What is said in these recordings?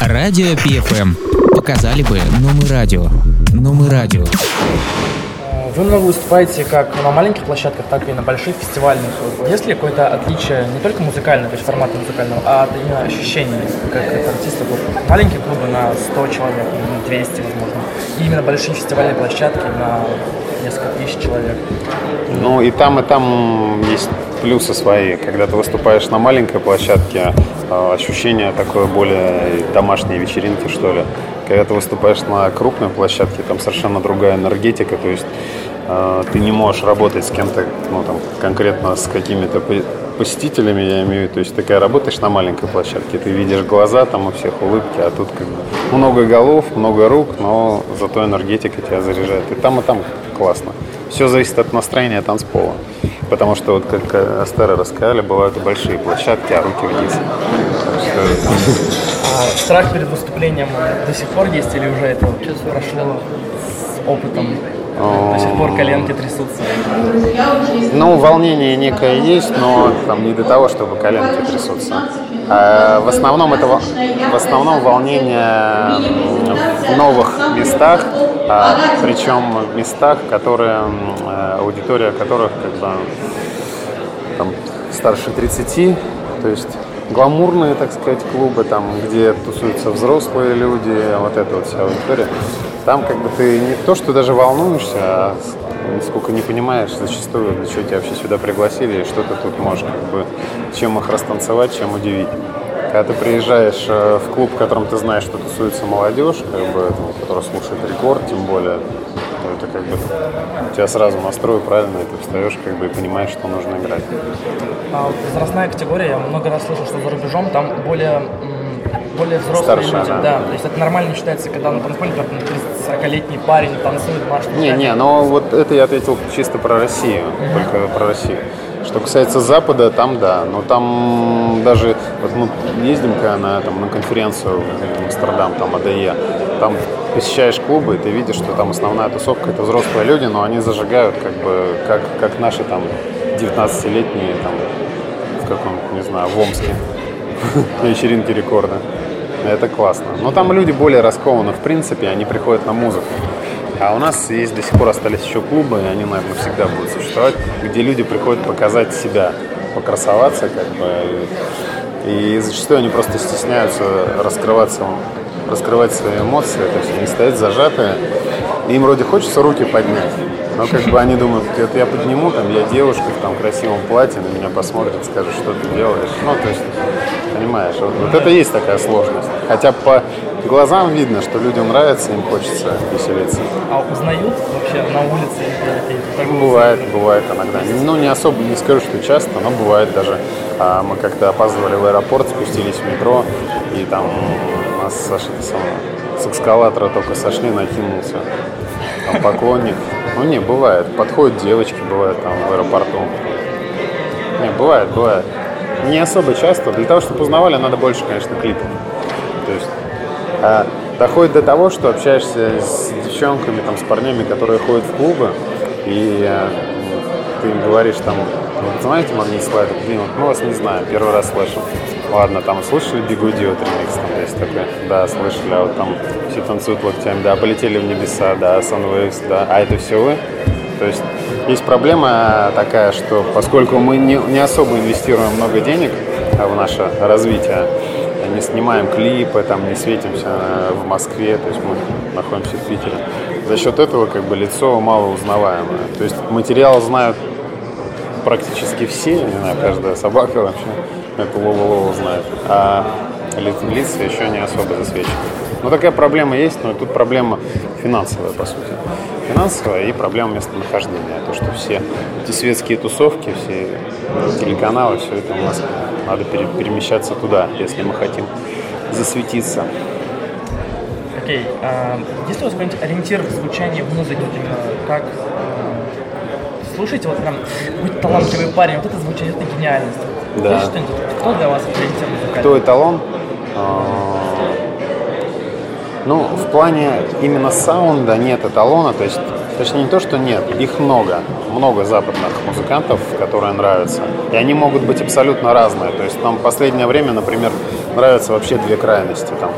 Радио PFM. Показали бы, но мы радио. Но мы радио. Вы много выступаете как на маленьких площадках, так и на больших фестивальных. Есть ли какое-то отличие не только музыкальное, то есть формата музыкального, а от именно ощущений, как, как артистов? Маленькие клубы на 100 человек, на 200, возможно. И именно большие фестивальные площадки на несколько тысяч человек. Ну и там, и там есть плюсы свои. Когда ты выступаешь на маленькой площадке, а, ощущение такое более домашней вечеринки, что ли. Когда ты выступаешь на крупной площадке, там совершенно другая энергетика, то есть э, ты не можешь работать с кем-то, ну там конкретно с какими-то посетителями, я имею в виду, то есть когда работаешь на маленькой площадке, ты видишь глаза, там у всех улыбки, а тут как бы много голов, много рук, но зато энергетика тебя заряжает. И там, и там классно. Все зависит от настроения танцпола. Потому что, вот как Астера рассказали, бывают и большие площадки, а руки вниз. А страх перед выступлением до сих пор есть или уже это прошло с опытом? До сих пор коленки трясутся. Ну, волнение некое есть, но там не до того, чтобы коленки трясутся. А в основном это в основном волнение в новых местах, причем в местах, которые аудитория которых как бы там старше 30, то есть гламурные, так сказать, клубы, там, где тусуются взрослые люди, вот эта вот вся аудитория. Там как бы ты не то, что даже волнуешься, а сколько не понимаешь зачастую, для чего тебя вообще сюда пригласили, и что ты тут можешь, как бы, чем их растанцевать, чем удивить. Когда ты приезжаешь э, в клуб, в котором ты знаешь, что тусуется молодежь, как бы, которая слушает рекорд, тем более, то это как бы тебя сразу настрой правильно, и ты встаешь как бы и понимаешь, что нужно играть. А возрастная категория, я много раз слышал, что за рубежом там более более взрослые Старше, люди, да. да. То есть это нормально считается, когда на танцполе, например, 40-летний парень танцует марш. Не, не, но вот это я ответил чисто про Россию, mm-hmm. только про Россию. Что касается Запада, там да, но там даже вот мы ездим на, там, на конференцию в Амстердам, там АДЕ, там посещаешь клубы, и ты видишь, что там основная тусовка это взрослые люди, но они зажигают как бы как, как наши там 19-летние там в каком не знаю, в Омске на рекорда. Это классно. Но там люди более раскованы, в принципе, они приходят на музыку. А у нас есть до сих пор остались еще клубы, и они, наверное, всегда будут существовать, где люди приходят показать себя, покрасоваться, как бы. И зачастую они просто стесняются раскрываться, раскрывать свои эмоции, то есть они стоят зажатые, и им вроде хочется руки поднять, но как бы они думают, это я подниму, там, я девушка в там красивом платье, на меня посмотрят, скажут, что ты делаешь. Ну, то есть, понимаешь, вот, вот это есть такая сложность. Хотя по глазам видно, что людям нравится, им хочется веселиться. А узнают вообще на улице? Бывает, бывает иногда. Ну, не особо, не скажу, что часто, но бывает даже. А, мы как-то опаздывали в аэропорт, спустились в метро, и там нас Саша с эскалатора только сошли, накинулся. Там поклонник. Ну, не, бывает. Подходят девочки, бывает там в аэропорту. Не, бывает, бывает. Не особо часто. Для того, чтобы узнавали, надо больше, конечно, клипов. То есть а, доходит до того, что общаешься с девчонками, там, с парнями, которые ходят в клубы, и а, ты им говоришь там, вы знаете Магнит Слайд? Блин, вот мы вас не знаем, первый раз слышим. Ладно, там слышали Бигуди от ремикс, там есть такой, да, слышали, а вот там все танцуют локтями, да, полетели в небеса, да, Sunwaves, да, а это все вы? То есть есть проблема такая, что поскольку мы не, не особо инвестируем много денег в наше развитие, не снимаем клипы, там, не светимся в Москве, то есть мы находимся в Питере. За счет этого как бы лицо мало узнаваемое. То есть материал знают практически все, не знаю, каждая собака вообще эту лову-лову знает, а лица еще не особо засвечены. Но такая проблема есть, но тут проблема финансовая, по сути. Финансовая и проблема местонахождения. То, что все эти светские тусовки, все телеканалы, все это у нас надо перемещаться туда, если мы хотим засветиться. Окей. Okay. А, есть ли у вас какой-нибудь ориентир в звучании в музыке? Как а, слушайте, вот прям будь талантливый парень, вот это звучание, это гениальность. Да. Кто для вас ориентир музыкальный? Кто эталон? А, ну, в плане именно саунда нет эталона, то есть, точнее не то, что нет, их много, много западных музыкантов, которые нравятся, и они могут быть абсолютно разные, то есть там в последнее время, например, нравятся вообще две крайности. Там,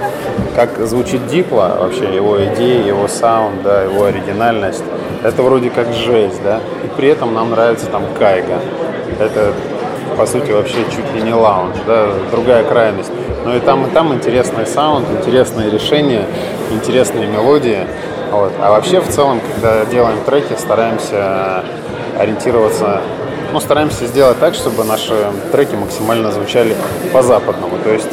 как звучит Дипло, вообще его идеи, его саунд, да, его оригинальность. Это вроде как жесть, да. И при этом нам нравится там Кайга. Это, по сути, вообще чуть ли не лаунж, да, другая крайность. Но и там, и там интересный саунд, интересные решения, интересные мелодии. Вот. А вообще, в целом, когда делаем треки, стараемся ориентироваться ну, стараемся сделать так, чтобы наши треки максимально звучали по-западному. То есть,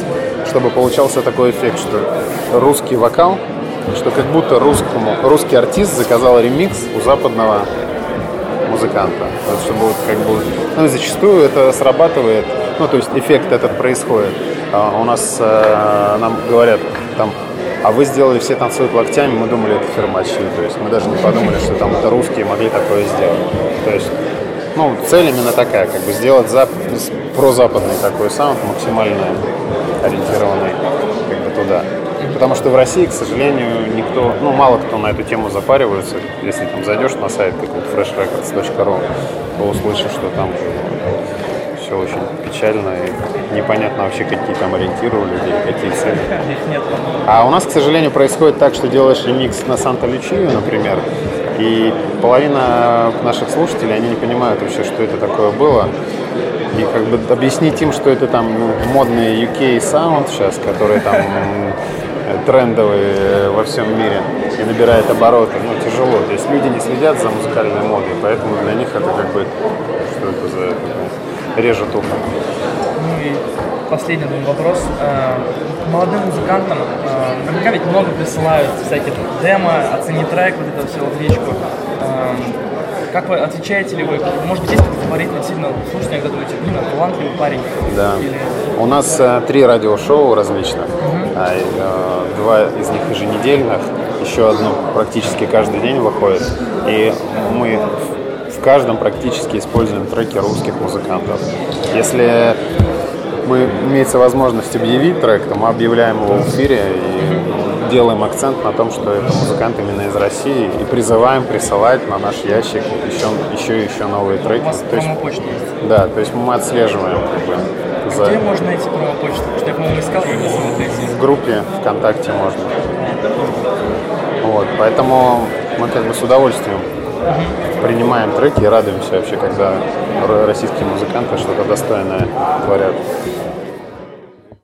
чтобы получался такой эффект, что русский вокал, что как будто русскому, русский артист заказал ремикс у западного музыканта. Есть, чтобы вот как бы, ну зачастую это срабатывает, ну то есть эффект этот происходит. А у нас э, нам говорят там а вы сделали все танцуют локтями, мы думали, это фермачи. То есть мы даже не подумали, что там это русские могли такое сделать. То есть ну, цель именно такая, как бы сделать зап прозападный такой саунд, максимально ориентированный как бы туда. Потому что в России, к сожалению, никто, ну, мало кто на эту тему запаривается. Если там зайдешь на сайт какой-то freshrecords.ru, то услышишь, что там все очень печально и непонятно вообще, какие там ориентиры у людей, какие цели. А у нас, к сожалению, происходит так, что делаешь ремикс на Санта-Лючию, например, и половина наших слушателей, они не понимают вообще, что это такое было. И как бы объяснить им, что это там ну, модный UK саунд сейчас, который там трендовый во всем мире и набирает обороты, ну, тяжело. То есть люди не следят за музыкальной модой, поэтому для них это как бы, что это за режет ухо. Ну и последний вопрос. Э, молодым музыкантам э, наверняка ведь много присылают всякие демо, оцени трек, вот это все в личку. Э, как вы отвечаете ли вы? Может быть, есть какой-то фаворит сильно слушайте, когда думаете, блин, талантливый парень? Да. Или... У нас э, три радиошоу различных. Угу. А, два из них еженедельных, еще одно практически каждый день выходит. И мы в каждом практически используем треки русских музыкантов. Если мы имеется возможность объявить трек, то мы объявляем его в эфире и делаем акцент на том, что это музыкант именно из России, и призываем присылать на наш ящик еще еще, еще новые треки. У вас то есть, почта есть? Да, то есть мы отслеживаем как бы, за... Где можно найти промо-почту? Потому что я, по-моему, искал, не смог найти. В группе ВКонтакте можно. Вот, поэтому мы как бы с удовольствием принимаем треки и радуемся вообще, когда российские музыканты что-то достойное творят.